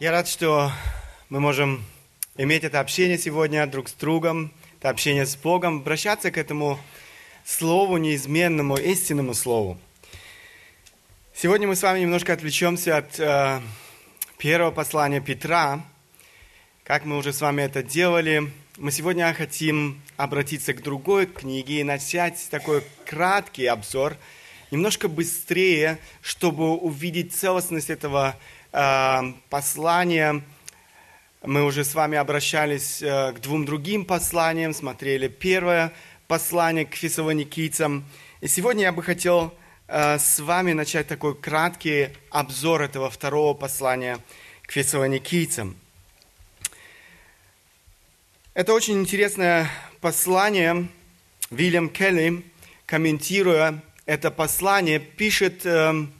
Я рад, что мы можем иметь это общение сегодня друг с другом, это общение с Богом, обращаться к этому Слову неизменному, истинному Слову. Сегодня мы с вами немножко отвлечемся от э, первого послания Петра. Как мы уже с вами это делали, мы сегодня хотим обратиться к другой книге и начать такой краткий обзор, немножко быстрее, чтобы увидеть целостность этого послания. Мы уже с вами обращались э, к двум другим посланиям, смотрели первое послание к фессалоникийцам. И сегодня я бы хотел э, с вами начать такой краткий обзор этого второго послания к фессалоникийцам. Это очень интересное послание. Вильям Келли, комментируя это послание, пишет, эм,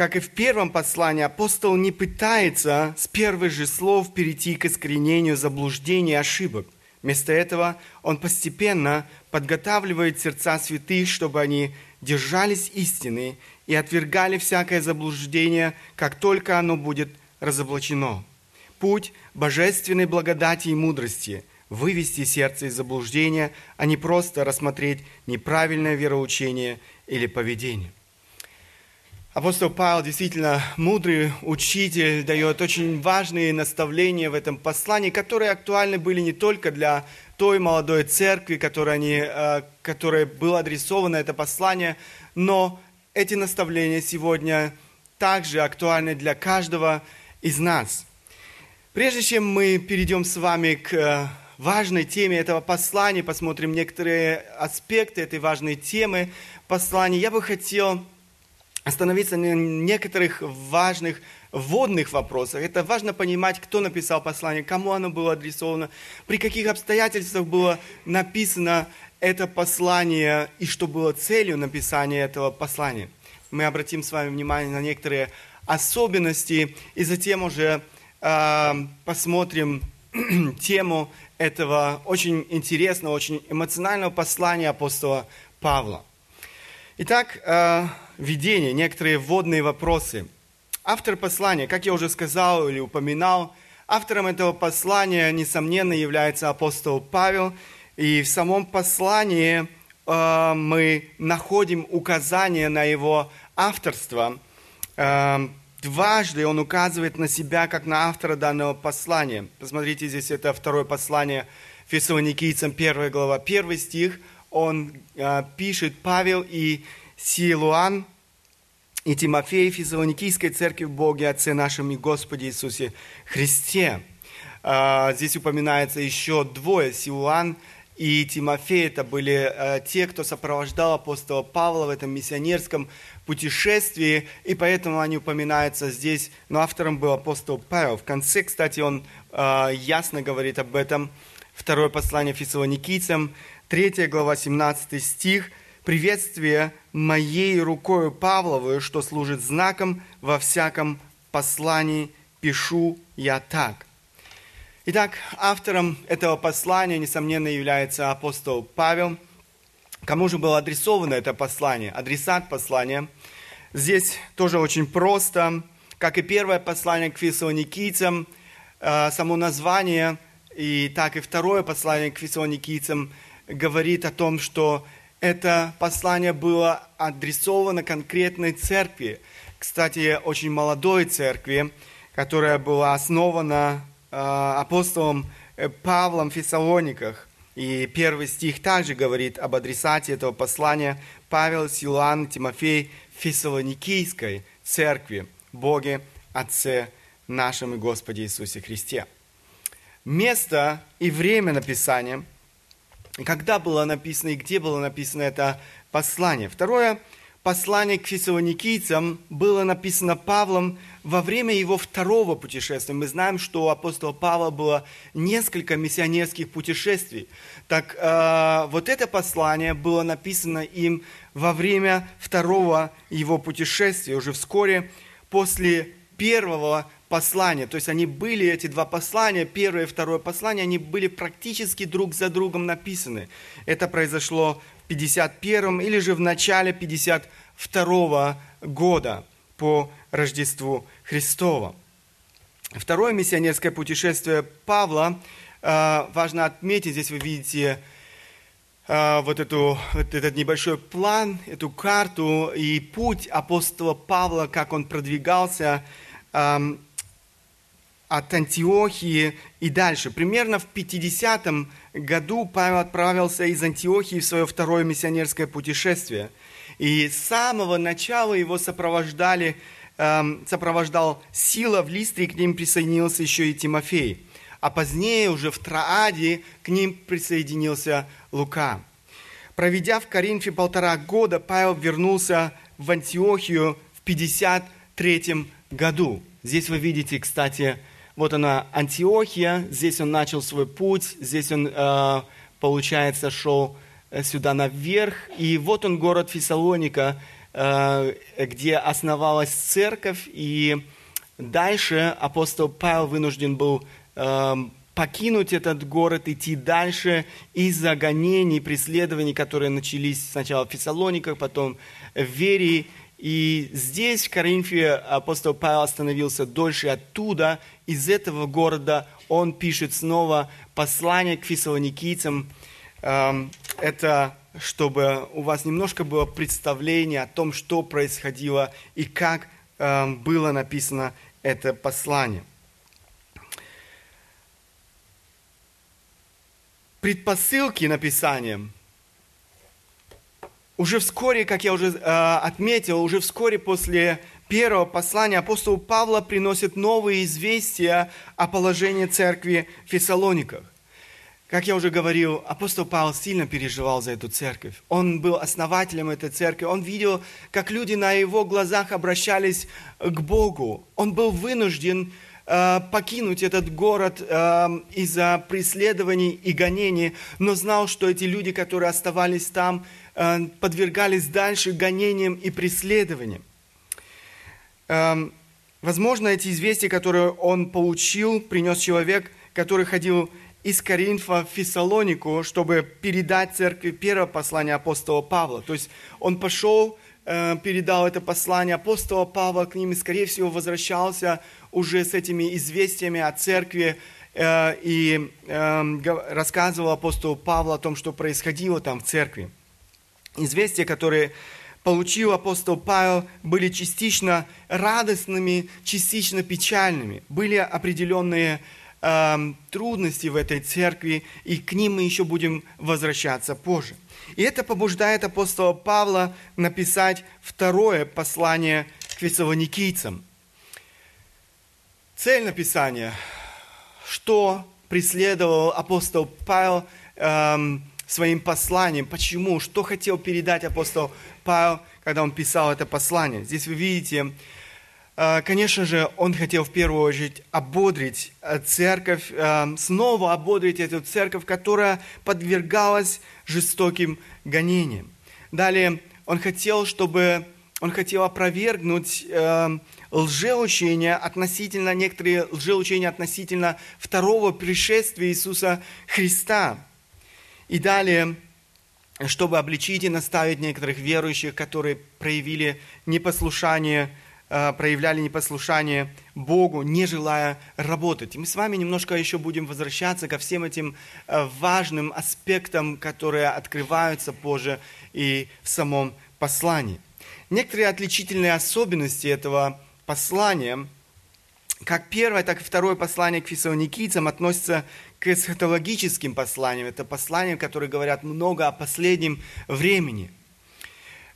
как и в первом послании, апостол не пытается с первых же слов перейти к искоренению заблуждений и ошибок. Вместо этого он постепенно подготавливает сердца святых, чтобы они держались истины и отвергали всякое заблуждение, как только оно будет разоблачено путь божественной благодати и мудрости, вывести сердце из заблуждения, а не просто рассмотреть неправильное вероучение или поведение. Апостол Павел действительно мудрый учитель, дает очень важные наставления в этом послании, которые актуальны были не только для той молодой церкви, которой, они, э, которой было адресовано это послание, но эти наставления сегодня также актуальны для каждого из нас – Прежде чем мы перейдем с вами к э, важной теме этого послания, посмотрим некоторые аспекты этой важной темы послания, я бы хотел остановиться на некоторых важных вводных вопросах. Это важно понимать, кто написал послание, кому оно было адресовано, при каких обстоятельствах было написано это послание и что было целью написания этого послания. Мы обратим с вами внимание на некоторые особенности и затем уже посмотрим тему этого очень интересного, очень эмоционального послания апостола Павла. Итак, э, введение, некоторые вводные вопросы. Автор послания, как я уже сказал или упоминал, автором этого послания, несомненно, является апостол Павел. И в самом послании э, мы находим указание на его авторство. Э, Дважды он указывает на себя как на автора данного послания. Посмотрите, здесь это второе послание Фессалоникийцам, первая глава, первый стих. Он э, пишет Павел и Силуан и Тимофей Фессалоникийской церкви в Боге, Отце нашем и Господе Иисусе Христе. Э, здесь упоминается еще двое, Силуан и Тимофей. Это были э, те, кто сопровождал апостола Павла в этом миссионерском путешествии, и поэтому они упоминаются здесь, но автором был апостол Павел. В конце, кстати, он э, ясно говорит об этом. Второе послание фессалоникийцам, 3 глава, 17 стих. «Приветствие моей рукою Павловой, что служит знаком во всяком послании, пишу я так». Итак, автором этого послания, несомненно, является апостол Павел – Кому же было адресовано это послание? Адресат послания. Здесь тоже очень просто. Как и первое послание к фессалоникийцам, э, само название, и так и второе послание к фессалоникийцам говорит о том, что это послание было адресовано конкретной церкви. Кстати, очень молодой церкви, которая была основана э, апостолом э, Павлом в Фессалониках. И первый стих также говорит об адресате этого послания Павел, Силуан, Тимофей Фессалоникийской церкви, Боге, Отце нашем и Господе Иисусе Христе. Место и время написания, когда было написано и где было написано это послание. Второе – послание к фессалоникийцам было написано Павлом во время его второго путешествия. Мы знаем, что у апостола Павла было несколько миссионерских путешествий. Так э, вот это послание было написано им во время второго его путешествия, уже вскоре после первого послания. То есть они были, эти два послания, первое и второе послание, они были практически друг за другом написаны. Это произошло 51 или же в начале 52 года по Рождеству Христова. Второе миссионерское путешествие Павла, э, важно отметить, здесь вы видите э, вот, эту, вот этот небольшой план, эту карту и путь апостола Павла, как он продвигался эм, от Антиохии и дальше. Примерно в 50 году Павел отправился из Антиохии в свое второе миссионерское путешествие. И с самого начала его сопровождали Эм, сопровождал Сила в Листрии, к ним присоединился еще и Тимофей. А позднее уже в Трааде к ним присоединился Лука. Проведя в Коринфе полтора года, Павел вернулся в Антиохию в 53 году. Здесь вы видите, кстати, вот она Антиохия, здесь он начал свой путь, здесь он, э, получается, шел э, сюда наверх, и вот он город Фессалоника, Э, где основалась церковь, и дальше апостол Павел вынужден был покинуть этот город, идти дальше из-за гонений, преследований, которые начались сначала в Фессалониках, потом в Верии. И здесь, в Коринфе, апостол Павел остановился дольше. Оттуда, из этого города, он пишет снова послание к фессалоникийцам. Эм, это чтобы у вас немножко было представление о том, что происходило и как э, было написано это послание. Предпосылки написания уже вскоре, как я уже э, отметил, уже вскоре после первого послания апостол Павла приносит новые известия о положении церкви в Фессалониках. Как я уже говорил, апостол Павел сильно переживал за эту церковь. Он был основателем этой церкви. Он видел, как люди на его глазах обращались к Богу. Он был вынужден э, покинуть этот город э, из-за преследований и гонений, но знал, что эти люди, которые оставались там, подвергались дальше гонениям и преследованиям. Э, возможно, эти известия, которые он получил, принес человек, который ходил из Коринфа в Фессалонику, чтобы передать церкви первое послание апостола Павла. То есть он пошел, э, передал это послание апостола Павла к ним и, скорее всего, возвращался уже с этими известиями о церкви э, и эм, рассказывал апостолу Павлу о том, что происходило там в церкви. Известия, которые получил апостол Павел, были частично радостными, частично печальными. Были определенные э, трудности в этой церкви, и к ним мы еще будем возвращаться позже. И это побуждает апостола Павла написать второе послание к фессалоникийцам. Цель написания, что преследовал апостол Павел эм, своим посланием, почему, что хотел передать апостол Павел, когда он писал это послание. Здесь вы видите Э, конечно же, он хотел в первую очередь ободрить э, церковь, э, снова ободрить эту церковь, которая подвергалась жестоким гонениям. Далее, он хотел, чтобы он хотел опровергнуть лжеучения относительно, некоторые лжеучения относительно второго пришествия Иисуса Христа. И далее, чтобы обличить и наставить некоторых верующих, которые проявили непослушание Э, проявляли непослушание Богу, не желая работать. И мы с вами немножко еще будем возвращаться ко всем этим э, важным аспектам, которые открываются позже и в самом послании. Некоторые отличительные особенности этого послания, как первое, так и второе послание к фессалоникийцам относятся к эсхатологическим посланиям. Это послания, которые говорят много о последнем времени –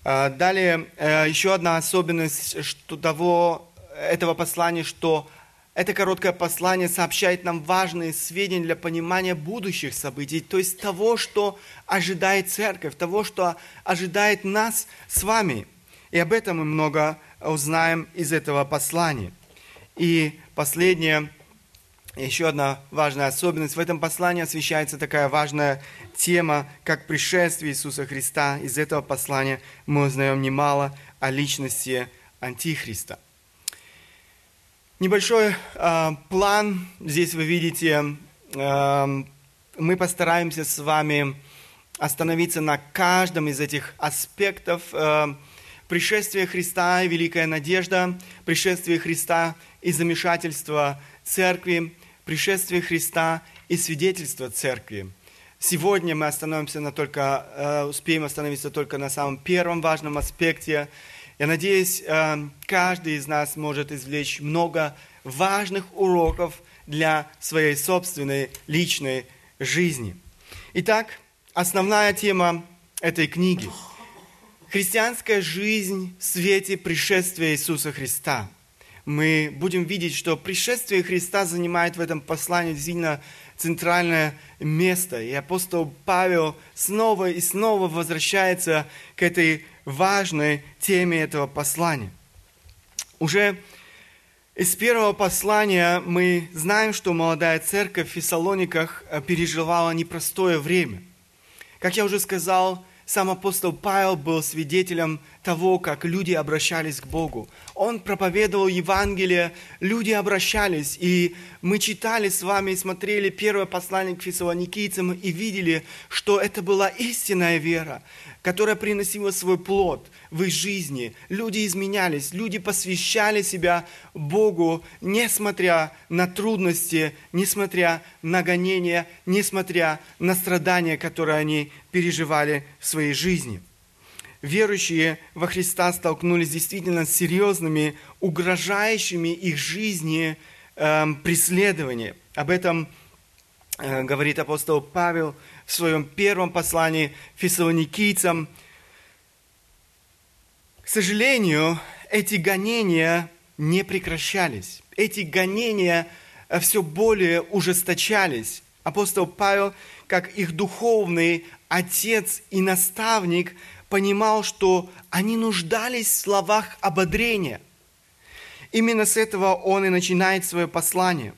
а, далее, э, еще одна особенность что того, этого послания, что это короткое послание сообщает нам важные сведения для понимания будущих событий, то есть того, что ожидает церковь, того, что ожидает нас с вами. И об этом мы много узнаем из этого послания. И последнее – еще одна важная особенность. В этом послании освещается такая важная тема, как пришествие Иисуса Христа. Из этого послания мы узнаем немало о личности Антихриста. Небольшой э, план. Здесь вы видите, э, мы постараемся с вами остановиться на каждом из этих аспектов. Э, пришествие Христа и великая надежда, пришествие Христа и замешательство церкви, пришествие Христа и свидетельство церкви. Сегодня мы остановимся на только, э, успеем остановиться только на самом первом важном аспекте. Я надеюсь, э, каждый из нас может извлечь много важных уроков для своей собственной личной жизни. Итак, основная тема этой книги – Христианская жизнь в свете пришествия Иисуса Христа. Мы будем видеть, что пришествие Христа занимает в этом послании действительно центральное место. И апостол Павел снова и снова возвращается к этой важной теме этого послания. Уже из первого послания мы знаем, что молодая церковь в Фессалониках переживала непростое время. Как я уже сказал, сам апостол Павел был свидетелем того, как люди обращались к Богу. Он проповедовал Евангелие, люди обращались, и мы читали с вами и смотрели первое послание к фессалоникийцам и видели, что это была истинная вера, которая приносила свой плод в их жизни. Люди изменялись, люди посвящали себя Богу, несмотря на трудности, несмотря на гонения, несмотря на страдания, которые они переживали в своей жизни. Верующие во Христа столкнулись действительно с серьезными, угрожающими их жизни э, преследованиями. Об этом говорит апостол Павел в своем первом послании фессалоникийцам. К сожалению, эти гонения не прекращались. Эти гонения э, все более ужесточались. Апостол Павел, как их духовный отец и наставник понимал, что они нуждались в словах ободрения. Именно с этого он и начинает свое послание.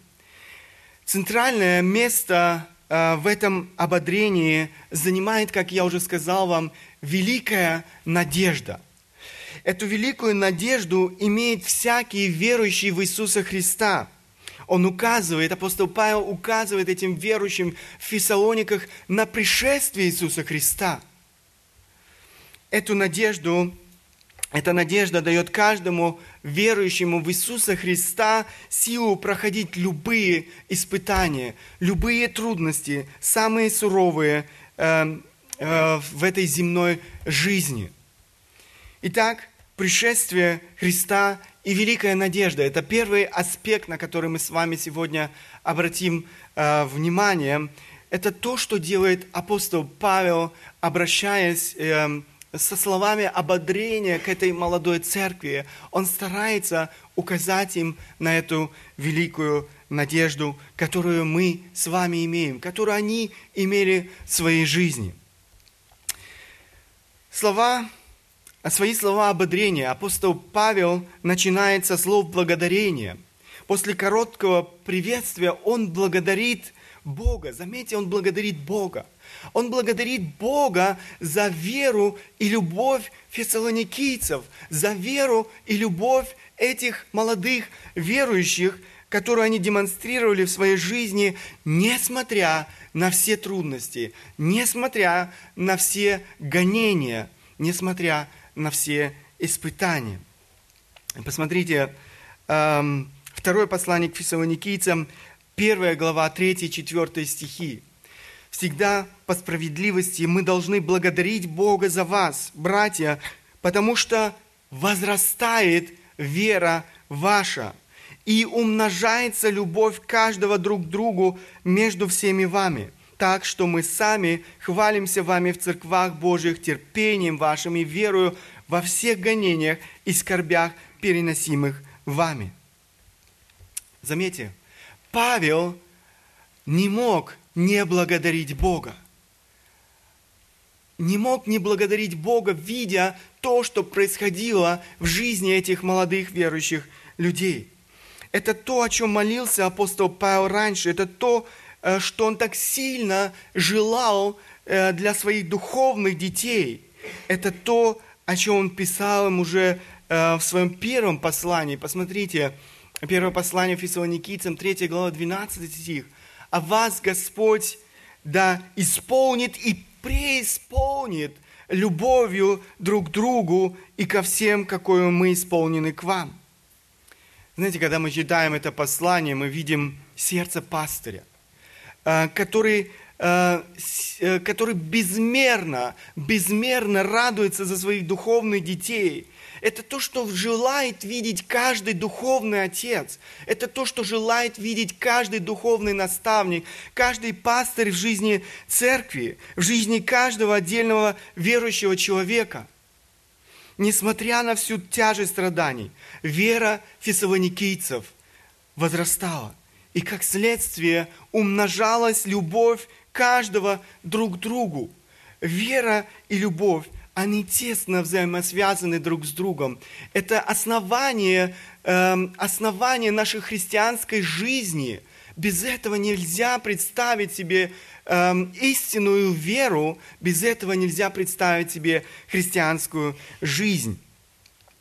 Центральное место э, в этом ободрении занимает, как я уже сказал вам, великая надежда. Эту великую надежду имеет всякий верующий в Иисуса Христа – он указывает, апостол Павел указывает этим верующим в Фессалониках на пришествие Иисуса Христа. Эту надежду, эта надежда дает каждому верующему в Иисуса Христа силу проходить любые испытания, любые трудности, самые суровые э, э, в этой земной жизни. Итак, пришествие Христа и великая надежда. Это первый аспект, на который мы с вами сегодня обратим э, внимание. Это то, что делает апостол Павел, обращаясь э, со словами ободрения к этой молодой церкви. Он старается указать им на эту великую надежду, которую мы с вами имеем, которую они имели в своей жизни. Слова свои слова ободрения апостол Павел начинает со слов благодарения. После короткого приветствия он благодарит Бога. Заметьте, он благодарит Бога. Он благодарит Бога за веру и любовь фессалоникийцев, за веру и любовь этих молодых верующих, которую они демонстрировали в своей жизни, несмотря на все трудности, несмотря на все гонения, несмотря на все испытания. Посмотрите, эм, второе послание к фессалоникийцам, первая глава, 3-4 стихи. Всегда по справедливости мы должны благодарить Бога за вас, братья, потому что возрастает вера ваша и умножается любовь каждого друг к другу между всеми вами – так что мы сами хвалимся вами в церквах Божьих терпением вашим и верою во всех гонениях и скорбях, переносимых вами. Заметьте, Павел не мог не благодарить Бога. Не мог не благодарить Бога, видя то, что происходило в жизни этих молодых верующих людей. Это то, о чем молился апостол Павел раньше. Это то, Э, что он так сильно желал э, для своих духовных детей. Это то, о чем он писал им уже э, в своем первом послании. Посмотрите, первое послание Фессалоникийцам, 3 глава, 12 стих. «А вас Господь да исполнит и преисполнит любовью друг к другу и ко всем, какую мы исполнены к вам». Знаете, когда мы читаем это послание, мы видим сердце пастыря, э, который, э, э, который безмерно, безмерно радуется за своих духовных детей. Это то, что желает видеть каждый духовный отец. Это то, что желает видеть каждый духовный наставник, каждый пастырь в жизни церкви, в жизни каждого отдельного верующего человека – несмотря на всю тяжесть страданий, вера фессалоникийцев возрастала. И как следствие умножалась любовь каждого друг к другу. Вера и любовь, они тесно взаимосвязаны друг с другом. Это основание, э, основание нашей христианской жизни. Без этого нельзя представить себе эм, истинную веру, без этого нельзя представить себе христианскую жизнь.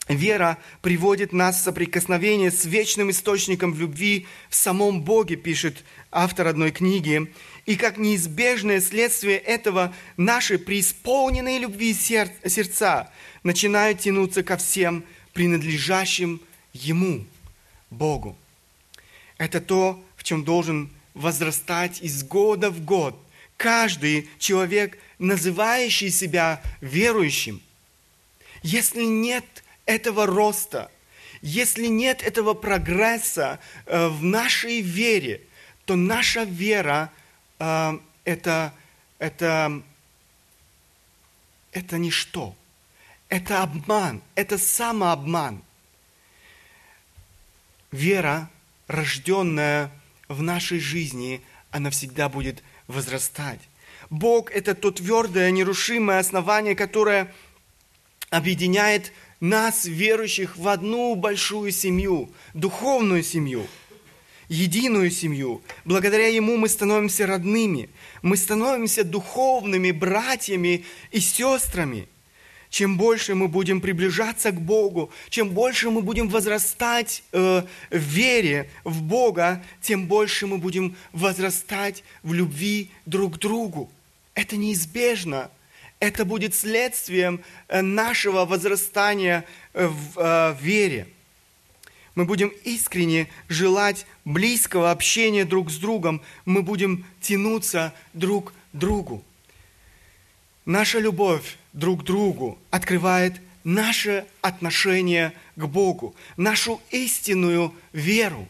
Вера приводит нас в соприкосновение с вечным источником любви в самом Боге, пишет автор одной книги. И как неизбежное следствие этого наши преисполненные любви сердца начинают тянуться ко всем принадлежащим Ему, Богу. Это то, в чем должен возрастать из года в год. Каждый человек, называющий себя верующим, если нет этого роста, если нет этого прогресса э, в нашей вере, то наша вера э, это, это, это ничто. Это обман, это самообман. Вера, рожденная в нашей жизни, она всегда будет возрастать. Бог – это то твердое, нерушимое основание, которое объединяет нас, верующих, в одну большую семью, духовную семью, единую семью. Благодаря Ему мы становимся родными, мы становимся духовными братьями и сестрами – чем больше мы будем приближаться к Богу, чем больше мы будем возрастать э, в вере в Бога, тем больше мы будем возрастать в любви друг к другу. Это неизбежно. Это будет следствием э, нашего возрастания э, в э, вере. Мы будем искренне желать близкого общения друг с другом. Мы будем тянуться друг к другу. Наша любовь друг другу открывает наше отношение к Богу, нашу истинную веру.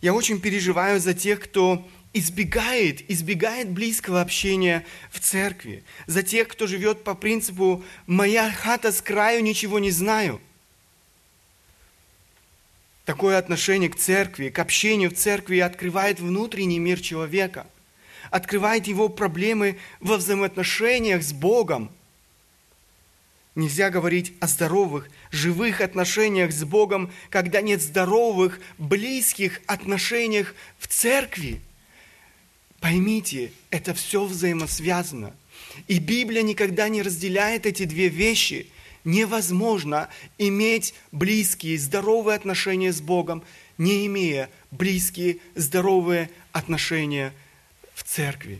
Я очень переживаю за тех, кто избегает, избегает близкого общения в церкви, за тех, кто живет по принципу «моя хата с краю, ничего не знаю». Такое отношение к церкви, к общению в церкви открывает внутренний мир человека – открывает его проблемы во взаимоотношениях с Богом. Нельзя говорить о здоровых, живых отношениях с Богом, когда нет здоровых, близких отношениях в церкви. Поймите, это все взаимосвязано. И Библия никогда не разделяет эти две вещи. Невозможно иметь близкие, здоровые отношения с Богом, не имея близкие, здоровые отношения в церкви.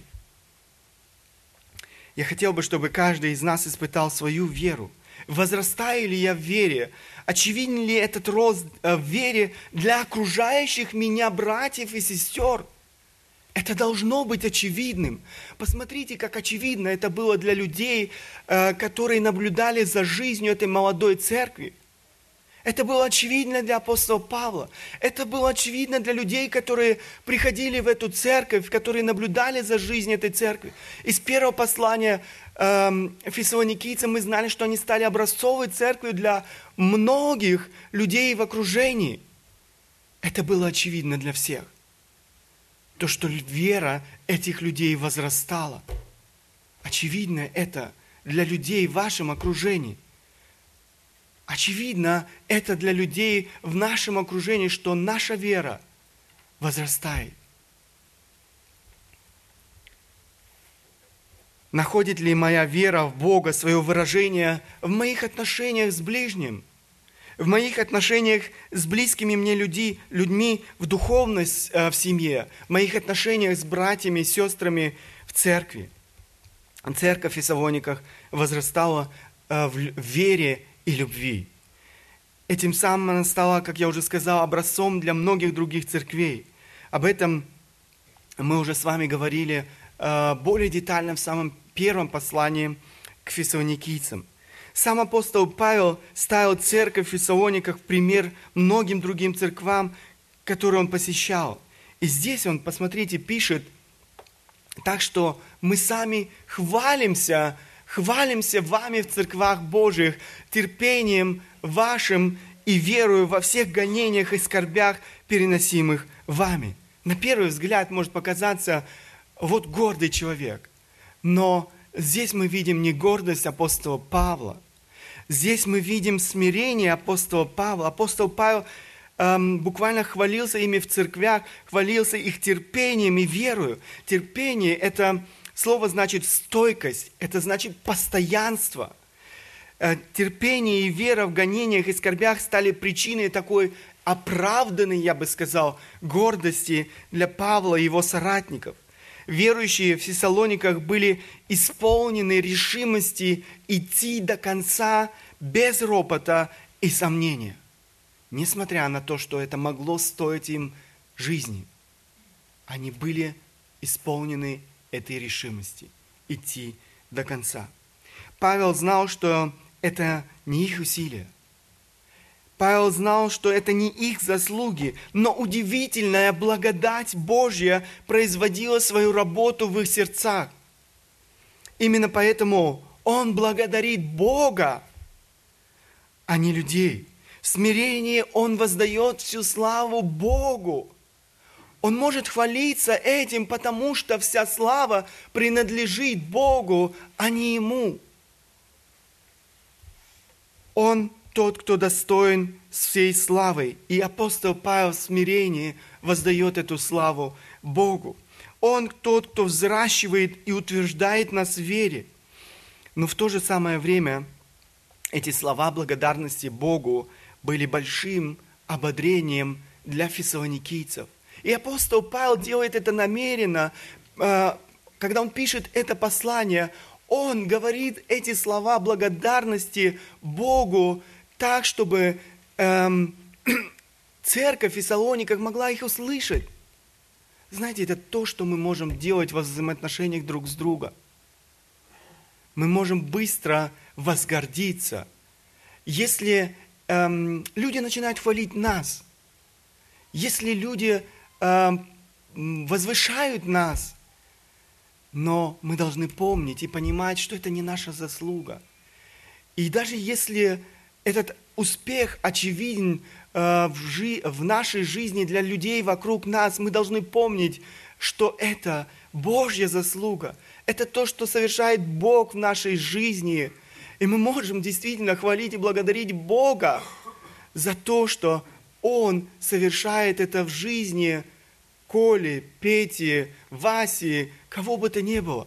Я хотел бы, чтобы каждый из нас испытал свою веру. Возрастаю ли я в вере? Очевиден ли этот рост э, в вере для окружающих меня братьев и сестер? Это должно быть очевидным. Посмотрите, как очевидно это было для людей, э, которые наблюдали за жизнью этой молодой церкви. Это было очевидно для апостола Павла. Это было очевидно для людей, которые приходили в эту церковь, которые наблюдали за жизнью этой церкви. Из первого послания эм, фессалоникийцам мы знали, что они стали образцовой церковью для многих людей в окружении. Это было очевидно для всех. То, что вера этих людей возрастала. Очевидно это для людей в вашем окружении – Очевидно, это для людей в нашем окружении, что наша вера возрастает. Находит ли моя вера в Бога свое выражение в моих отношениях с ближним, в моих отношениях с близкими мне люди, людьми в духовность э, в семье, в моих отношениях с братьями сестрами в церкви? Церковь в Фессалониках возрастала э, в вере и любви. Этим самым она стала, как я уже сказал, образцом для многих других церквей. Об этом мы уже с вами говорили э, более детально в самом первом послании к фессалоникийцам. Сам апостол Павел ставил церковь в Фессалониках пример многим другим церквам, которые он посещал. И здесь он, посмотрите, пишет, так что мы сами хвалимся, хвалимся вами в церквах Божьих, терпением вашим и верую во всех гонениях и скорбях, переносимых вами. На первый взгляд может показаться, вот гордый человек. Но здесь мы видим не гордость апостола Павла. Здесь мы видим смирение апостола Павла. Апостол Павел эм, буквально хвалился ими в церквях, хвалился их терпением и верою. Терпение – это слово значит стойкость, это значит постоянство. Э, терпение и вера в гонениях и скорбях стали причиной такой оправданной, я бы сказал, гордости для Павла и его соратников. Верующие в Фессалониках были исполнены решимости идти до конца без ропота и сомнения несмотря на то, что это могло стоить им жизни, они были исполнены этой решимости идти до конца. Павел знал, что это не их усилия. Павел знал, что это не их заслуги, но удивительная благодать Божья производила свою работу в их сердцах. Именно поэтому он благодарит Бога, а не людей. В смирении он воздает всю славу Богу. Он может хвалиться этим, потому что вся слава принадлежит Богу, а не ему. Он тот, кто достоин всей славы. И апостол Павел в смирении воздает эту славу Богу. Он тот, кто взращивает и утверждает нас в вере. Но в то же самое время эти слова благодарности Богу – были большим ободрением для фессалоникийцев. И апостол Павел делает это намеренно, э, когда он пишет это послание, он говорит эти слова благодарности Богу так, чтобы эм, церковь Фессалониках могла их услышать. Знаете, это то, что мы можем делать во взаимоотношениях друг с другом. Мы можем быстро возгордиться, если эм, люди начинают хвалить нас, если люди эм, возвышают нас, но мы должны помнить и понимать, что это не наша заслуга. И даже если этот успех очевиден э, в, жи- в нашей жизни для людей вокруг нас, мы должны помнить, что это Божья заслуга. Это то, что совершает Бог в нашей жизни – и мы можем действительно хвалить и благодарить Бога за то, что Он совершает это в жизни Коли, Пети, Васи, кого бы то ни было.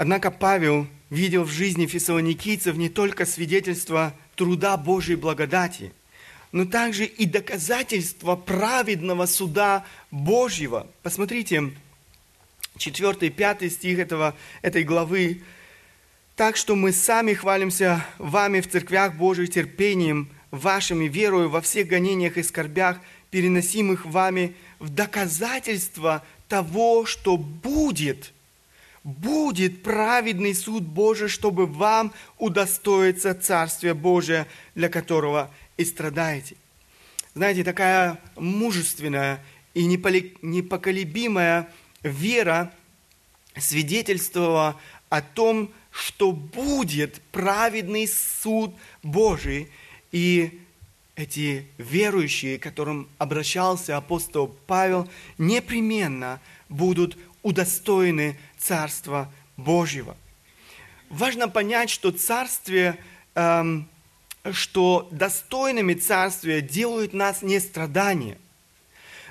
Однако Павел видел в жизни фессалоникийцев не только свидетельство труда Божьей благодати, но также и доказательство праведного суда Божьего. Посмотрите, 4 и 5 стих этого, этой главы. Так что мы сами хвалимся вами в церквях Божьих терпением, вашими верою во всех гонениях и скорбях, переносимых вами в доказательство того, что будет, будет праведный суд Божий, чтобы вам удостоиться Царствия Божия, для которого и страдаете. Знаете, такая мужественная и непоколебимая вера свидетельствовала о том, что будет праведный суд Божий, и эти верующие, к которым обращался апостол Павел, непременно будут удостоены Царства Божьего. Важно понять, что царствие, эм, что достойными царствия делают нас не страдания –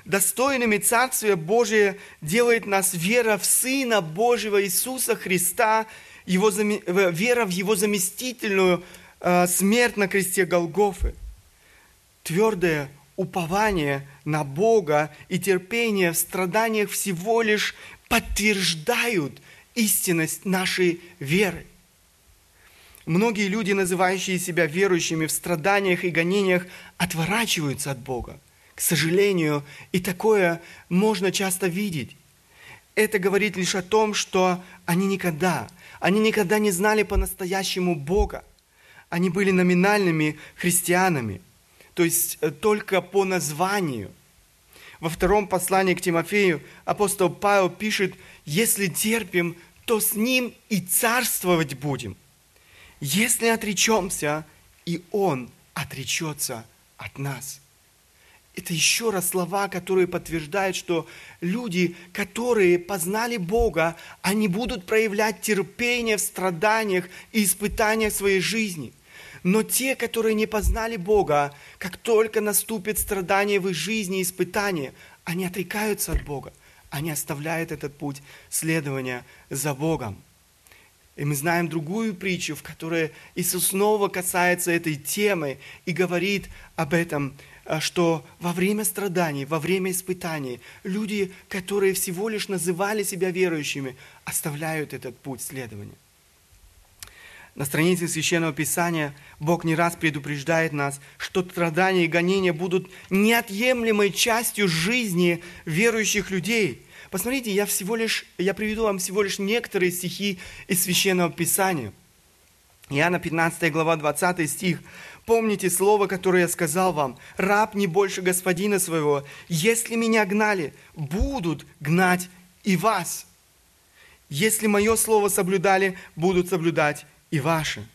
достойными Царствия Божия делает нас вера в Сына Божьего Иисуса Христа, его, вера в Его заместительную э, смерть на кресте Голгофы. Твердое упование на Бога и терпение в страданиях всего лишь подтверждают истинность нашей веры. Многие люди, называющие себя верующими в страданиях и гонениях, отворачиваются от Бога. К сожалению, и такое можно часто видеть. Это говорит лишь о том, что они никогда, они никогда не знали по-настоящему Бога. Они были номинальными христианами, то есть э, только по названию. Во втором послании к Тимофею апостол Павел пишет, если терпим, то с ним и царствовать будем. Если отречемся, и он отречется от нас. Это еще раз слова, которые подтверждают, что люди, которые познали Бога, они будут проявлять терпение в страданиях и испытаниях своей жизни. Но те, которые не познали Бога, как только наступит страдание в их жизни и испытание, они отрекаются от Бога. Они оставляют этот путь следования за Богом. И мы знаем другую притчу, в которой Иисус снова касается этой темы и говорит об этом, а, что во время страданий, во время испытаний люди, которые всего лишь называли себя верующими, оставляют этот путь следования. На странице Священного Писания Бог не раз предупреждает нас, что страдания и гонения будут неотъемлемой частью жизни верующих людей. Посмотрите, я всего лишь, я приведу вам всего лишь некоторые стихи из Священного Писания. Иоанна 15 глава 20 стих. Помните слово, которое я сказал вам. Раб не больше господина своего. Если меня гнали, будут гнать и вас. Если мое слово соблюдали, будут соблюдать и ваши.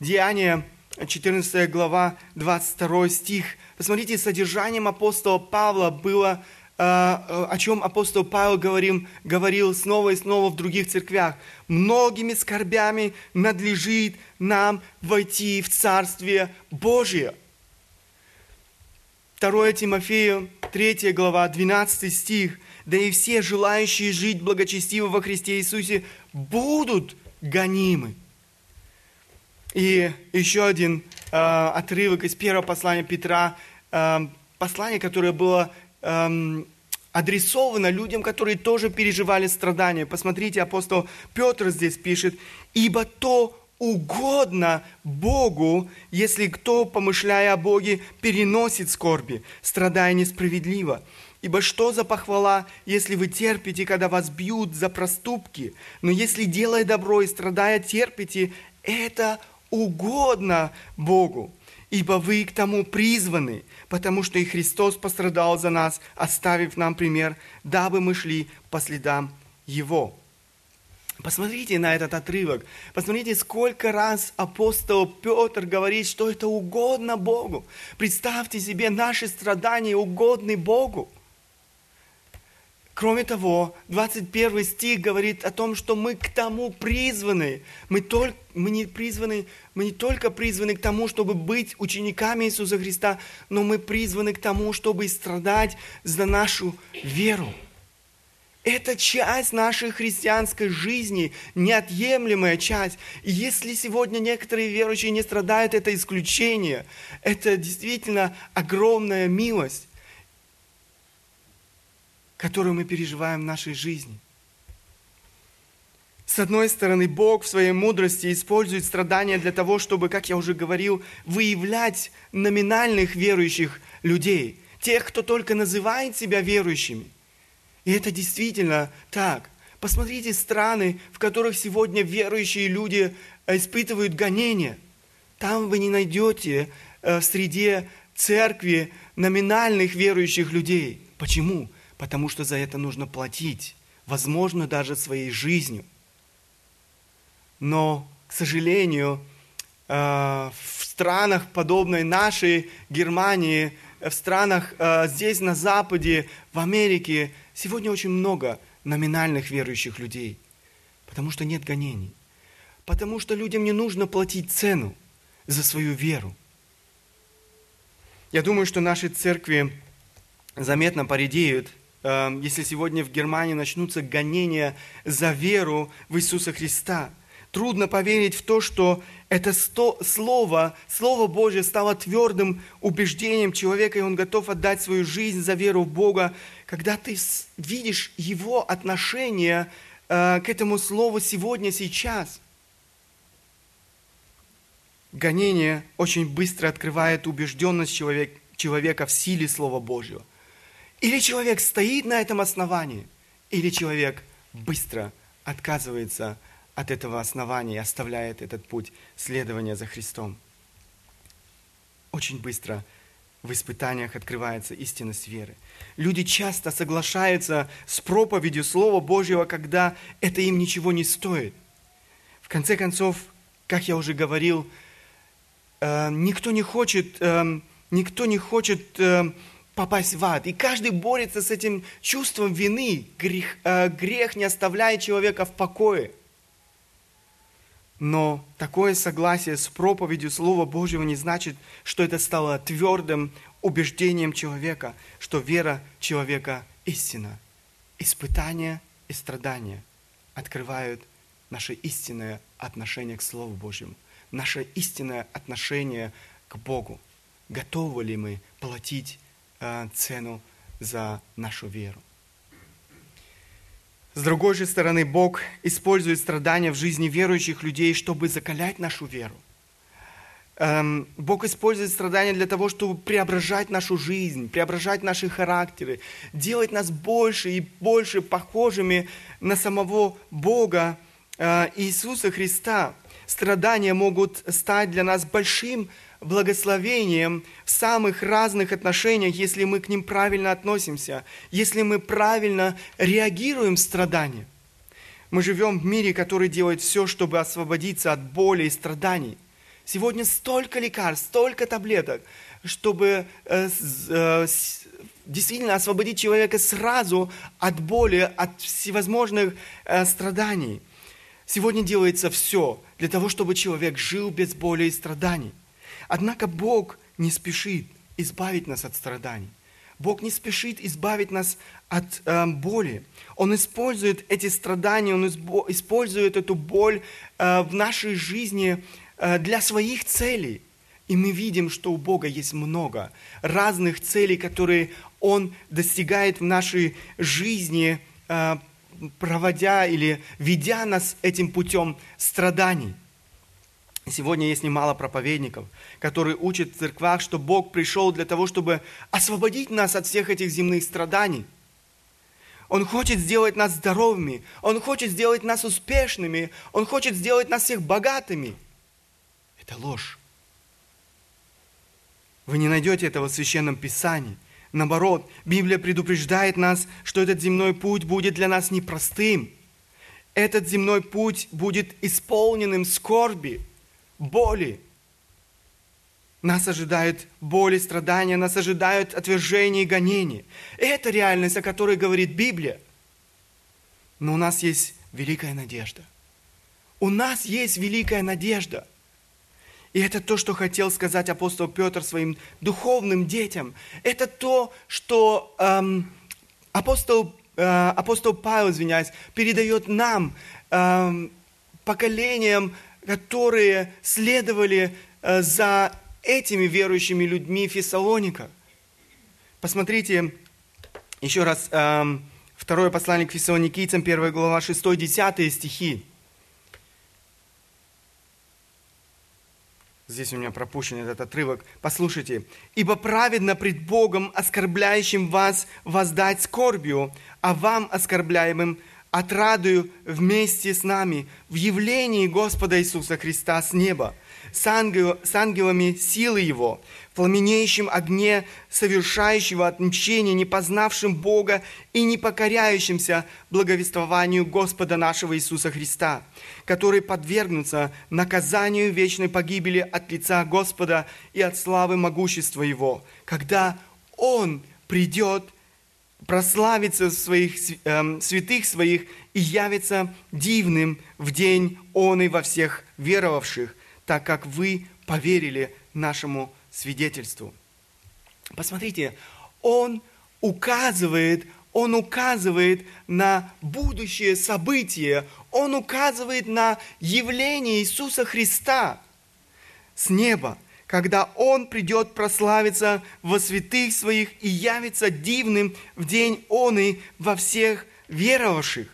Деяние 14 глава, 22 стих. Посмотрите, содержанием апостола Павла было, э, о чем апостол Павел говорил, говорил снова и снова в других церквях. Многими скорбями надлежит нам войти в Царствие Божие. 2 Тимофею, 3 глава, 12 стих. Да и все желающие жить благочестиво во Христе Иисусе будут гонимы. И еще один э, отрывок из первого послания Петра, э, послание, которое было э, адресовано людям, которые тоже переживали страдания. Посмотрите, апостол Петр здесь пишет, «Ибо то угодно Богу, если кто, помышляя о Боге, переносит скорби, страдая несправедливо. Ибо что за похвала, если вы терпите, когда вас бьют за проступки? Но если, делая добро и страдая, терпите, это угодно Богу, ибо вы к тому призваны, потому что и Христос пострадал за нас, оставив нам пример, дабы мы шли по следам Его. Посмотрите на этот отрывок. Посмотрите, сколько раз апостол Петр говорит, что это угодно Богу. Представьте себе, наши страдания угодны Богу. Кроме того, 21 стих говорит о том, что мы к тому призваны. Мы, только, мы, не призваны, мы не только призваны к тому, чтобы быть учениками Иисуса Христа, но мы призваны к тому, чтобы страдать за нашу веру. Это часть нашей христианской жизни, неотъемлемая часть. И если сегодня некоторые верующие не страдают, это исключение. Это действительно огромная милость которую мы переживаем в нашей жизни. С одной стороны, Бог в своей мудрости использует страдания для того, чтобы, как я уже говорил, выявлять номинальных верующих людей, тех, кто только называет себя верующими. И это действительно так. Посмотрите страны, в которых сегодня верующие люди испытывают гонения. Там вы не найдете э, в среде церкви номинальных верующих людей. Почему? Потому что за это нужно платить, возможно, даже своей жизнью. Но, к сожалению, э, в странах, подобной нашей Германии, в странах э, здесь, на Западе, в Америке, сегодня очень много номинальных верующих людей, потому что нет гонений, потому что людям не нужно платить цену за свою веру. Я думаю, что наши церкви заметно поредеют – если сегодня в Германии начнутся гонения за веру в Иисуса Христа. Трудно поверить в то, что это слово, Слово Божье стало твердым убеждением человека, и он готов отдать свою жизнь за веру в Бога. Когда ты видишь его отношение э, к этому слову сегодня, сейчас. Гонение очень быстро открывает убежденность человек, человека в силе Слова Божьего. Или человек стоит на этом основании, или человек быстро отказывается от этого основания и оставляет этот путь следования за Христом. Очень быстро в испытаниях открывается истинность веры. Люди часто соглашаются с проповедью Слова Божьего, когда это им ничего не стоит. В конце концов, как я уже говорил, э, никто не хочет, э, никто не хочет э, попасть в ад. И каждый борется с этим чувством вины. Грех, грех не оставляет человека в покое. Но такое согласие с проповедью Слова Божьего не значит, что это стало твердым убеждением человека, что вера человека истина. Испытания и страдания открывают наше истинное отношение к Слову Божьему, наше истинное отношение к Богу. Готовы ли мы платить э, цену за нашу веру? С другой же стороны, Бог использует страдания в жизни верующих людей, чтобы закалять нашу веру. Бог использует страдания для того, чтобы преображать нашу жизнь, преображать наши характеры, делать нас больше и больше похожими на самого Бога Иисуса Христа. Страдания могут стать для нас большим благословением в самых разных отношениях, если мы к ним правильно относимся, если мы правильно реагируем в страдания. Мы живем в мире, который делает все, чтобы освободиться от боли и страданий. Сегодня столько лекарств, столько таблеток, чтобы э, э, действительно освободить человека сразу от боли, от всевозможных э, страданий. Сегодня делается все для того, чтобы человек жил без боли и страданий. Однако Бог не спешит избавить нас от страданий. Бог не спешит избавить нас от э, боли. Он использует эти страдания, Он использует эту боль э, в нашей жизни э, для своих целей. И мы видим, что у Бога есть много разных целей, которые Он достигает в нашей жизни, э, проводя или ведя нас этим путем страданий. Сегодня есть немало проповедников, которые учат в церквах, что Бог пришел для того, чтобы освободить нас от всех этих земных страданий. Он хочет сделать нас здоровыми, Он хочет сделать нас успешными, Он хочет сделать нас всех богатыми. Это ложь. Вы не найдете этого в Священном Писании. Наоборот, Библия предупреждает нас, что этот земной путь будет для нас непростым. Этот земной путь будет исполненным скорби, боли. Нас ожидают боли, страдания, нас ожидают отвержения и гонения. Это реальность, о которой говорит Библия. Но у нас есть великая надежда. У нас есть великая надежда. И это то, что хотел сказать апостол Петр своим духовным детям. Это то, что эм, апостол, э, апостол Павел, извиняюсь, передает нам, эм, поколениям которые следовали э, за этими верующими людьми Фессалоника. Посмотрите еще раз эм, второе послание к фессалоникийцам, 1 глава, 6-10 стихи. Здесь у меня пропущен этот отрывок. Послушайте. «Ибо праведно пред Богом, оскорбляющим вас, воздать скорбью, а вам, оскорбляемым, отрадую вместе с нами в явлении Господа Иисуса Христа с неба, с, ангел, с ангелами силы Его, пламенеющем огне совершающего отмщение, не познавшим Бога и не покоряющимся благовествованию Господа нашего Иисуса Христа, который подвергнутся наказанию вечной погибели от лица Господа и от славы могущества Его, когда Он придет – прославится своих э, святых своих и явится дивным в день он и во всех веровавших, так как вы поверили нашему свидетельству. Посмотрите, он указывает, он указывает на будущее событие, он указывает на явление Иисуса Христа с неба – когда Он придет прославиться во святых своих и явится дивным в день Он и во всех веровавших.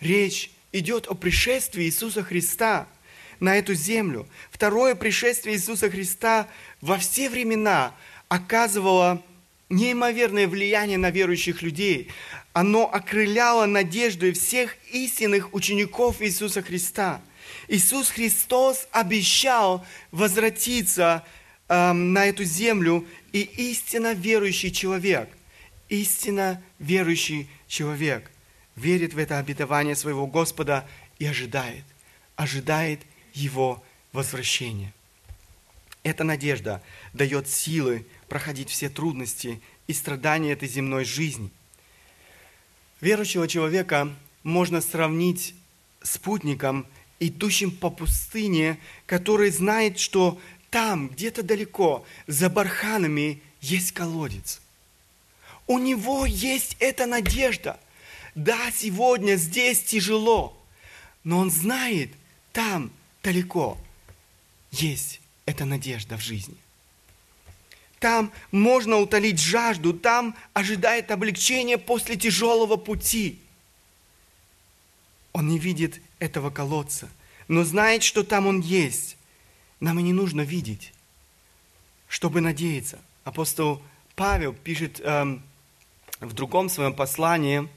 речь идет о пришествии Иисуса Христа на эту землю. Второе пришествие Иисуса Христа во все времена оказывало неимоверное влияние на верующих людей. Оно окрыляло надеждой всех истинных учеников Иисуса Христа. Иисус Христос обещал возвратиться э, на эту землю, и истинно верующий человек, истинно верующий человек верит в это обетование своего Господа и ожидает, ожидает Его возвращения. Эта надежда дает силы проходить все трудности и страдания этой земной жизни. Верующего человека можно сравнить с путником, идущим по пустыне, который знает, что там, где-то далеко, за барханами есть колодец. У него есть эта надежда. Да, сегодня здесь тяжело, но он знает, там, далеко, есть эта надежда в жизни. Там можно утолить жажду, там ожидает облегчение после тяжелого пути. Он не видит этого колодца, но знает, что там он есть. Нам и не нужно видеть, чтобы надеяться. Апостол Павел пишет эм, в другом своем послании,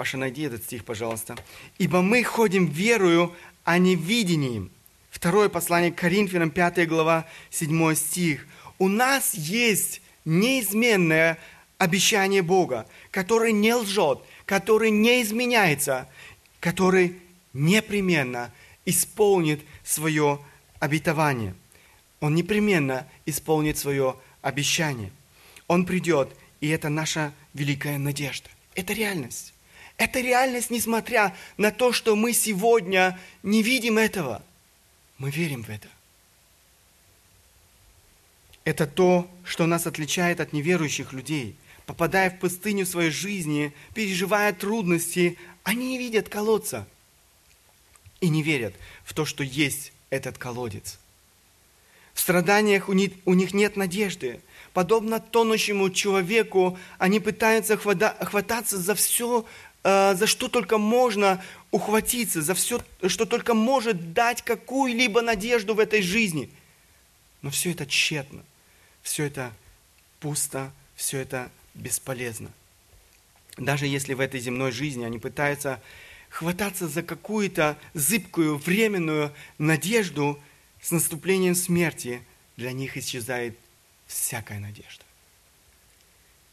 Паша, найди этот стих, пожалуйста. «Ибо мы ходим верою, а не видением». Второе послание к Коринфянам, 5 глава, 7 стих. У нас есть неизменное обещание Бога, который не лжет, который не изменяется, который непременно исполнит свое обетование. Он непременно исполнит свое обещание. Он придет, и это наша великая надежда. Это реальность. Это реальность, несмотря на то, что мы сегодня не видим этого – мы верим в это. Это то, что нас отличает от неверующих людей. Попадая в пустыню своей жизни, переживая трудности, они не видят колодца и не верят в то, что есть этот колодец. В страданиях у них, у них нет надежды. Подобно тонущему человеку, они пытаются хвататься за все, за что только можно, ухватиться за все, что только может дать какую-либо надежду в этой жизни. Но все это тщетно, все это пусто, все это бесполезно. Даже если в этой земной жизни они пытаются хвататься за какую-то зыбкую, временную надежду, с наступлением смерти для них исчезает всякая надежда.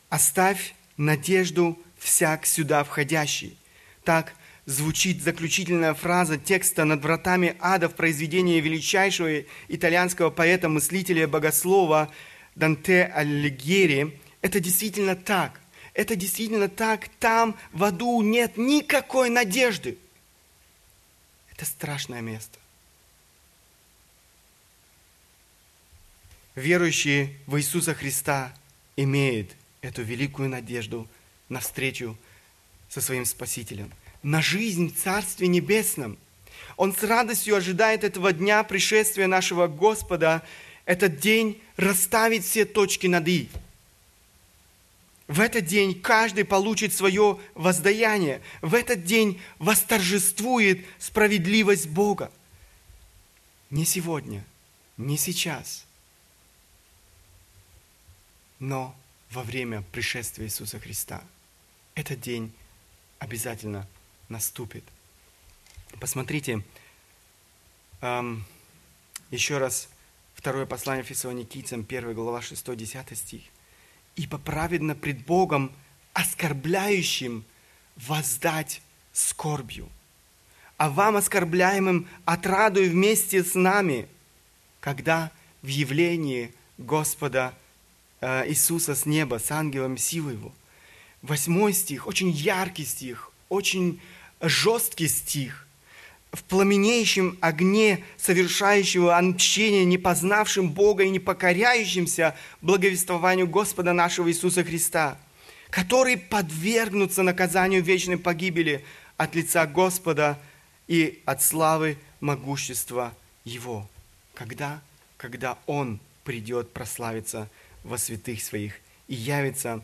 Оставь надежду всяк сюда входящий. Так звучит заключительная фраза текста над вратами ада в произведении величайшего итальянского поэта-мыслителя богослова Данте Аллигьери. Это действительно так. Это действительно так. Там в аду нет никакой надежды. Это страшное место. Верующие в Иисуса Христа имеют эту великую надежду на встречу со своим Спасителем – на жизнь в Царстве Небесном. Он с радостью ожидает этого дня пришествия нашего Господа, этот день расставить все точки над «и». В этот день каждый получит свое воздаяние. В этот день восторжествует справедливость Бога. Не сегодня, не сейчас, но во время пришествия Иисуса Христа. Этот день обязательно наступит. Посмотрите, эм, еще раз второе послание Фессалоникийцам, 1 глава 6-10 стих. «Ибо праведно пред Богом оскорбляющим воздать скорбью, а вам, оскорбляемым, отрадуй вместе с нами, когда в явлении Господа э, Иисуса с неба, с ангелом силы Его». Восьмой стих, очень яркий стих, очень жесткий стих. В пламенеющем огне совершающего отмщения, не познавшим Бога и не покоряющимся благовествованию Господа нашего Иисуса Христа, который подвергнутся наказанию вечной погибели от лица Господа и от славы могущества Его. Когда? Когда Он придет прославиться во святых своих и явится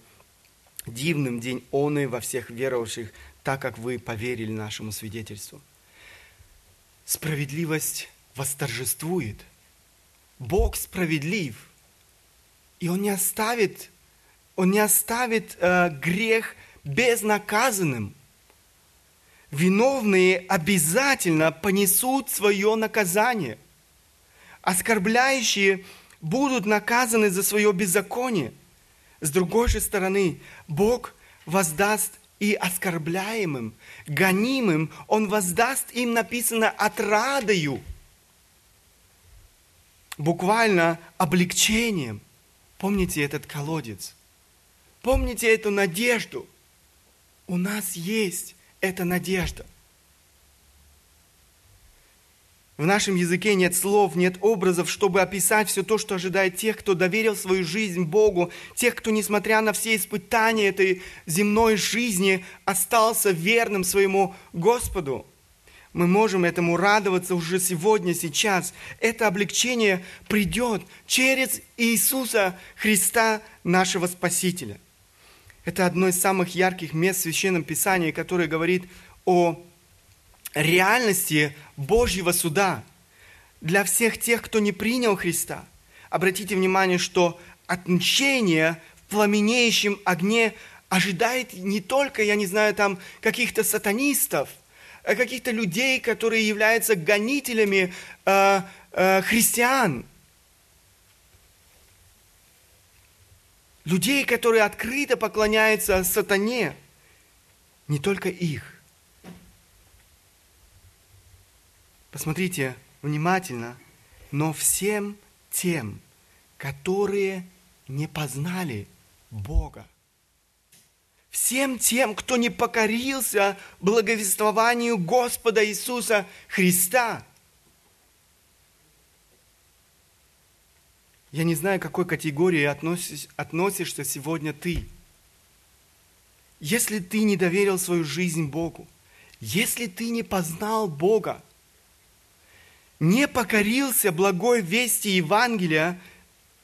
дивным день Он и во всех веровавших так как вы поверили нашему свидетельству. Справедливость восторжествует. Бог справедлив. И Он не оставит, Он не оставит э, грех безнаказанным. Виновные обязательно понесут свое наказание. Оскорбляющие будут наказаны за свое беззаконие. С другой же стороны, Бог воздаст и оскорбляемым, гонимым, Он воздаст им, написано, отрадою, буквально облегчением. Помните этот колодец? Помните эту надежду? У нас есть эта надежда. В нашем языке нет слов, нет образов, чтобы описать все то, что ожидает тех, кто доверил свою жизнь Богу, тех, кто, несмотря на все испытания этой земной жизни, остался верным своему Господу. Мы можем этому радоваться уже сегодня, сейчас. Это облегчение придет через Иисуса Христа, нашего Спасителя. Это одно из самых ярких мест в Священном Писании, которое говорит о реальности Божьего суда для всех тех, кто не принял Христа. Обратите внимание, что отмщение в пламенеющем огне ожидает не только, я не знаю, там каких-то сатанистов, а каких-то людей, которые являются гонителями э, э, христиан. Людей, которые открыто поклоняются сатане. Не только их. Посмотрите внимательно. Но всем тем, которые не познали Бога. Всем тем, кто не покорился благовествованию Господа Иисуса Христа. Я не знаю, к какой категории относишь, относишься сегодня ты. Если ты не доверил свою жизнь Богу, если ты не познал Бога, не покорился благой вести Евангелия,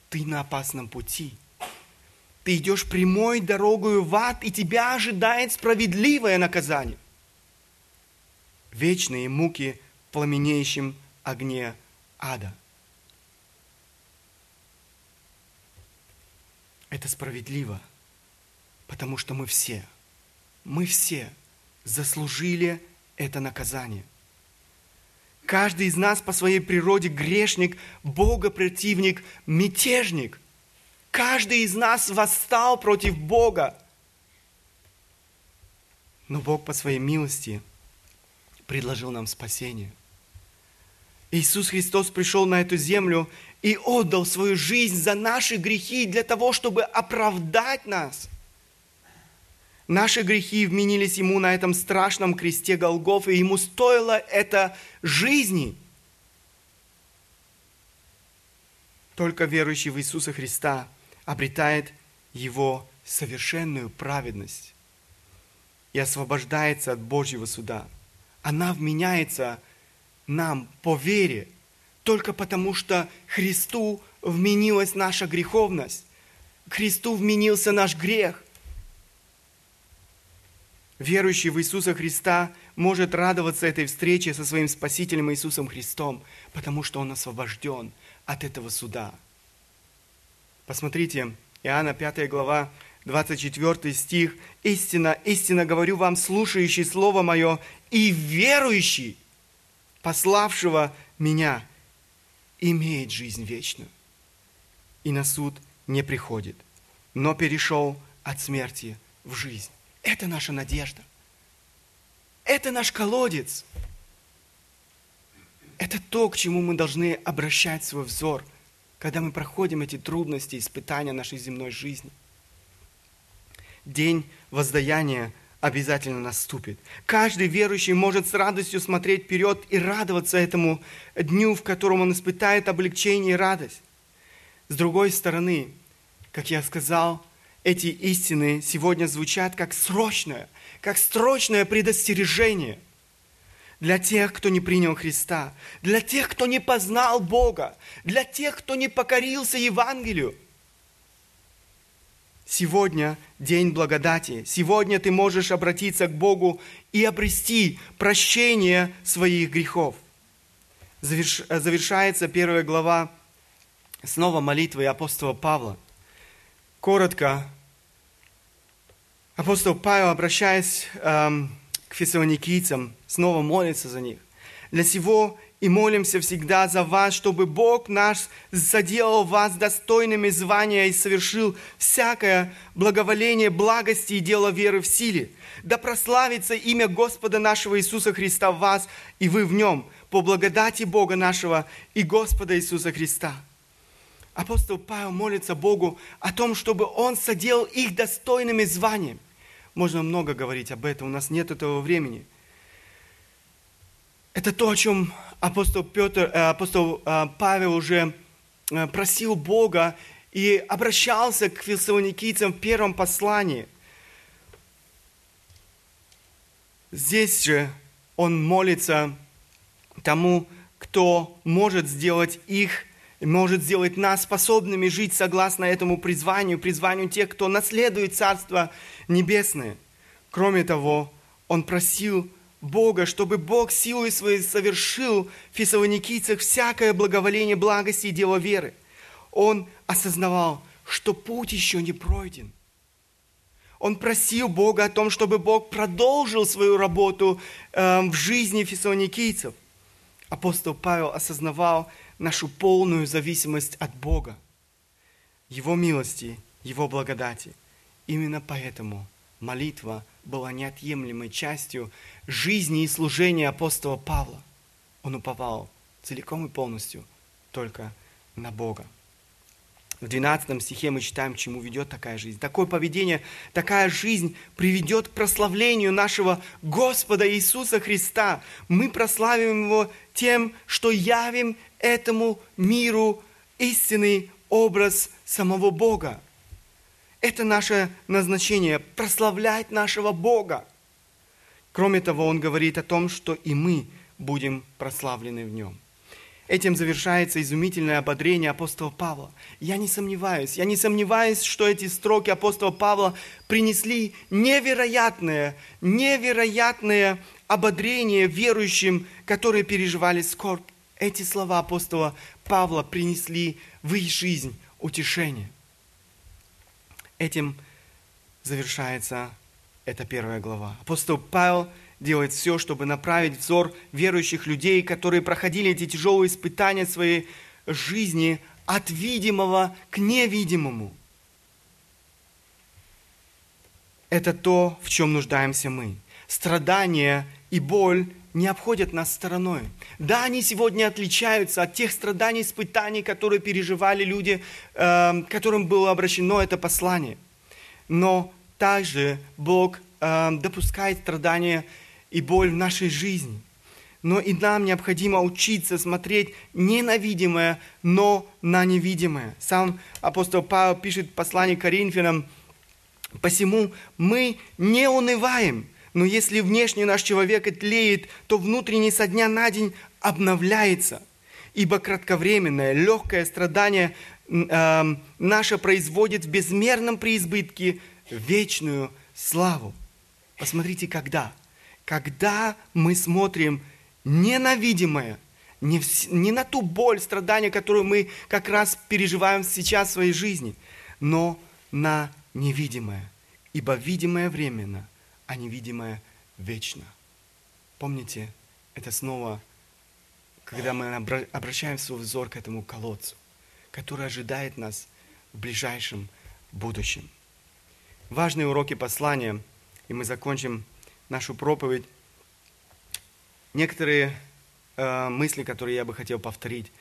ты на опасном пути. Ты идешь прямой дорогою в ад, и тебя ожидает справедливое наказание. Вечные муки в пламенеющем огне ада. Это справедливо, потому что мы все, мы все заслужили это наказание – Каждый из нас по своей природе грешник, богопротивник, мятежник. Каждый из нас восстал против Бога. Но Бог по своей милости предложил нам спасение. Иисус Христос пришел на эту землю и отдал свою жизнь за наши грехи для того, чтобы оправдать нас – Наши грехи вменились ему на этом страшном кресте Голгоф, и ему стоило это жизни. Только верующий в Иисуса Христа обретает его совершенную праведность и освобождается от Божьего суда. Она вменяется нам по вере, только потому что Христу вменилась наша греховность, Христу вменился наш грех, Верующий в Иисуса Христа может радоваться этой встрече со своим Спасителем Иисусом Христом, потому что он освобожден от этого суда. Посмотрите, Иоанна 5 глава, 24 стих. «Истина, истина говорю вам, слушающий Слово Мое и верующий, пославшего Меня, имеет жизнь вечную, и на суд не приходит, но перешел от смерти в жизнь». Это наша надежда. Это наш колодец. Это то, к чему мы должны обращать свой взор, когда мы проходим эти трудности, испытания нашей земной жизни. День воздаяния обязательно наступит. Каждый верующий может с радостью смотреть вперед и радоваться этому дню, в котором он испытает облегчение и радость. С другой стороны, как я сказал, эти истины сегодня звучат как срочное, как срочное предостережение для тех, кто не принял Христа, для тех, кто не познал Бога, для тех, кто не покорился Евангелию. Сегодня день благодати. Сегодня ты можешь обратиться к Богу и обрести прощение своих грехов. Заверш... Завершается первая глава снова молитвой апостола Павла. Коротко, апостол Павел, обращаясь эм, к фессалоникийцам, снова молится за них. Для сего и молимся всегда за вас, чтобы Бог наш заделал вас достойными звания и совершил всякое благоволение, благости и дело веры в силе. Да прославится имя Господа нашего Иисуса Христа в вас, и вы в нем, по благодати Бога нашего и Господа Иисуса Христа. Апостол Павел молится Богу о том, чтобы Он соделал их достойными званиями. Можно много говорить об этом, у нас нет этого времени. Это то, о чем апостол, Петр, э, апостол э, Павел уже э, просил Бога и обращался к фессалоникийцам в первом послании. Здесь же он молится тому, кто может сделать их, может сделать нас способными жить согласно этому призванию, призванию тех, кто наследует Царство Небесное. Кроме того, он просил Бога, чтобы Бог силой своей совершил в фессалоникийцах всякое благоволение, благости и дело веры. Он осознавал, что путь еще не пройден. Он просил Бога о том, чтобы Бог продолжил свою работу э, в жизни фессалоникийцев. Апостол Павел осознавал нашу полную зависимость от Бога, Его милости, Его благодати. Именно поэтому молитва была неотъемлемой частью жизни и служения апостола Павла. Он уповал целиком и полностью только на Бога. В 12 стихе мы читаем, к чему ведет такая жизнь. Такое поведение, такая жизнь приведет к прославлению нашего Господа Иисуса Христа. Мы прославим Его тем, что явим этому миру истинный образ самого Бога. Это наше назначение – прославлять нашего Бога. Кроме того, он говорит о том, что и мы будем прославлены в нем. Этим завершается изумительное ободрение апостола Павла. Я не сомневаюсь, я не сомневаюсь, что эти строки апостола Павла принесли невероятное, невероятное ободрение верующим, которые переживали скорбь. Эти слова апостола Павла принесли в их жизнь утешение. Этим завершается эта первая глава. Апостол Павел делает все, чтобы направить взор верующих людей, которые проходили эти тяжелые испытания своей жизни от видимого к невидимому. Это то, в чем нуждаемся мы. Страдания и боль не обходят нас стороной. Да, они сегодня отличаются от тех страданий, испытаний, которые переживали люди, э, которым было обращено это послание. Но также Бог э, допускает страдания и боль в нашей жизни. Но и нам необходимо учиться смотреть не на видимое, но на невидимое. Сам апостол Павел пишет в послании к Коринфянам, «Посему мы не унываем, но если внешний наш человек тлеет, то внутренний со дня на день обновляется. Ибо кратковременное, легкое страдание э, наше производит в безмерном преизбытке вечную славу. Посмотрите, когда. Когда мы смотрим не на видимое, не, в, не на ту боль, страдания, которую мы как раз переживаем сейчас в своей жизни, но на невидимое. Ибо видимое временно – а невидимое вечно. Помните, это снова, когда мы обращаем свой взор к этому колодцу, который ожидает нас в ближайшем будущем. Важные уроки послания, и мы закончим нашу проповедь. Некоторые э, мысли, которые я бы хотел повторить.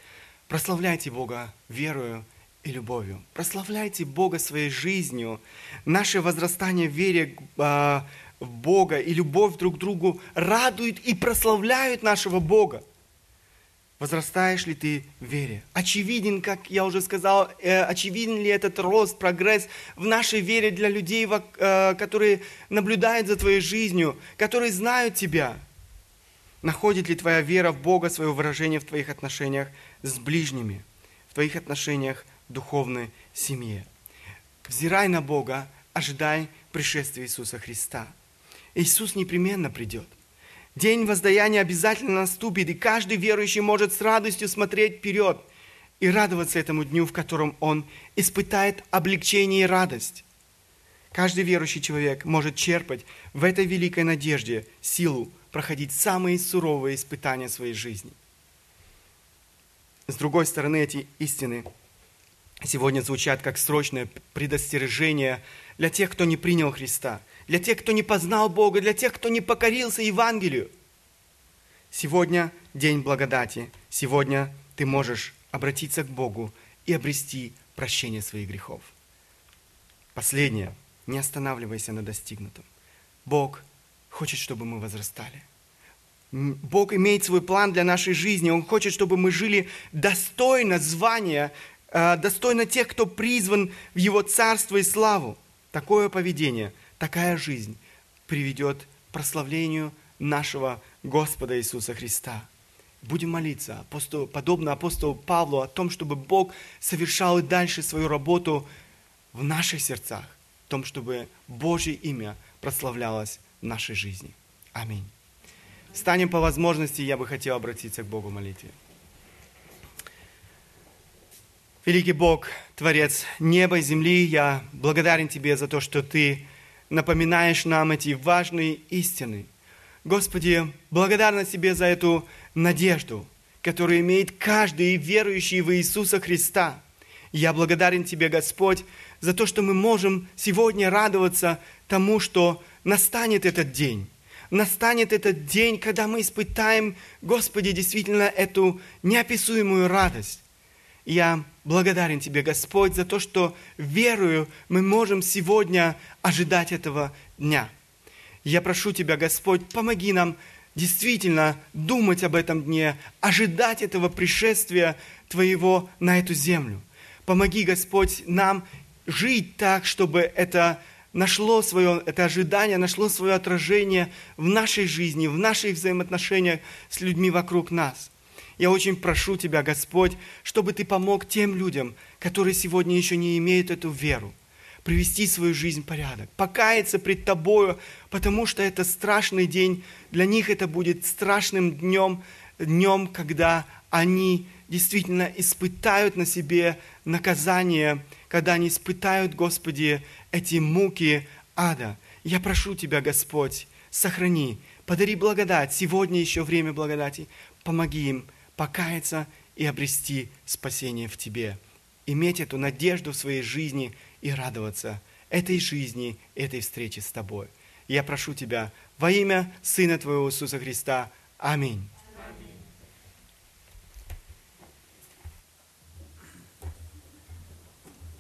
Прославляйте Бога верою и любовью. Прославляйте Бога своей жизнью. Наше возрастание в вере э, Бога и любовь друг к другу радует и прославляют нашего Бога. Возрастаешь ли ты в вере? Очевиден, как я уже сказал, э, очевиден ли этот рост, прогресс в нашей вере для людей, э, которые наблюдают за твоей жизнью, которые знают тебя? Находит ли твоя вера в Бога свое выражение в твоих отношениях с ближними, в твоих отношениях в духовной семье? взирай на Бога, ожидай пришествия Иисуса Христа. Иисус непременно придет. День воздаяния обязательно наступит, и каждый верующий может с радостью смотреть вперед и радоваться этому дню, в котором он испытает облегчение и радость. Каждый верующий человек может черпать в этой великой надежде силу проходить самые суровые испытания своей жизни. С другой стороны, эти истины сегодня звучат как срочное предостережение для тех, кто не принял Христа, для тех, кто не познал Бога, для тех, кто не покорился Евангелию. Сегодня день благодати. Сегодня ты можешь обратиться к Богу и обрести прощение своих грехов. Последнее. Не останавливайся на достигнутом. Бог хочет, чтобы мы возрастали. Бог имеет свой план для нашей жизни. Он хочет, чтобы мы жили достойно звания, э, достойно тех, кто призван в Его царство и славу. Такое поведение, такая жизнь приведет к прославлению нашего Господа Иисуса Христа. Будем молиться, апостол, подобно апостолу Павлу, о том, чтобы Бог совершал и дальше свою работу в наших сердцах, в том, чтобы Божье имя прославлялось в нашей жизни. Аминь. Станем по возможности, я бы хотел обратиться к Богу в молитве. Великий Бог, Творец неба и земли, я благодарен Тебе за то, что Ты напоминаешь нам эти важные истины. Господи, благодарна Тебе за эту надежду, которую имеет каждый верующий в Иисуса Христа. Я благодарен Тебе, Господь, за то, что мы можем сегодня радоваться тому, что настанет этот день. Настанет этот день, когда мы испытаем, Господи, действительно эту неописуемую радость. Я благодарен Тебе, Господь, за то, что верую, мы можем сегодня ожидать этого дня. Я прошу Тебя, Господь, помоги нам действительно думать об этом дне, ожидать этого пришествия Твоего на эту землю. Помоги, Господь, нам жить так, чтобы это нашло свое, это ожидание нашло свое отражение в нашей жизни, в наших взаимоотношениях с людьми вокруг нас. Я очень прошу Тебя, Господь, чтобы Ты помог тем людям, которые сегодня еще не имеют эту веру, привести свою жизнь в порядок, покаяться пред Тобою, потому что это страшный день, для них это будет страшным днем, днем, когда они действительно испытают на себе наказание, когда они испытают, Господи, эти муки ада. Я прошу Тебя, Господь, сохрани, подари благодать. Сегодня еще время благодати. Помоги им покаяться и обрести спасение в Тебе. Иметь эту надежду в своей жизни и радоваться этой жизни, этой встрече с Тобой. Я прошу Тебя во имя Сына Твоего Иисуса Христа. Аминь.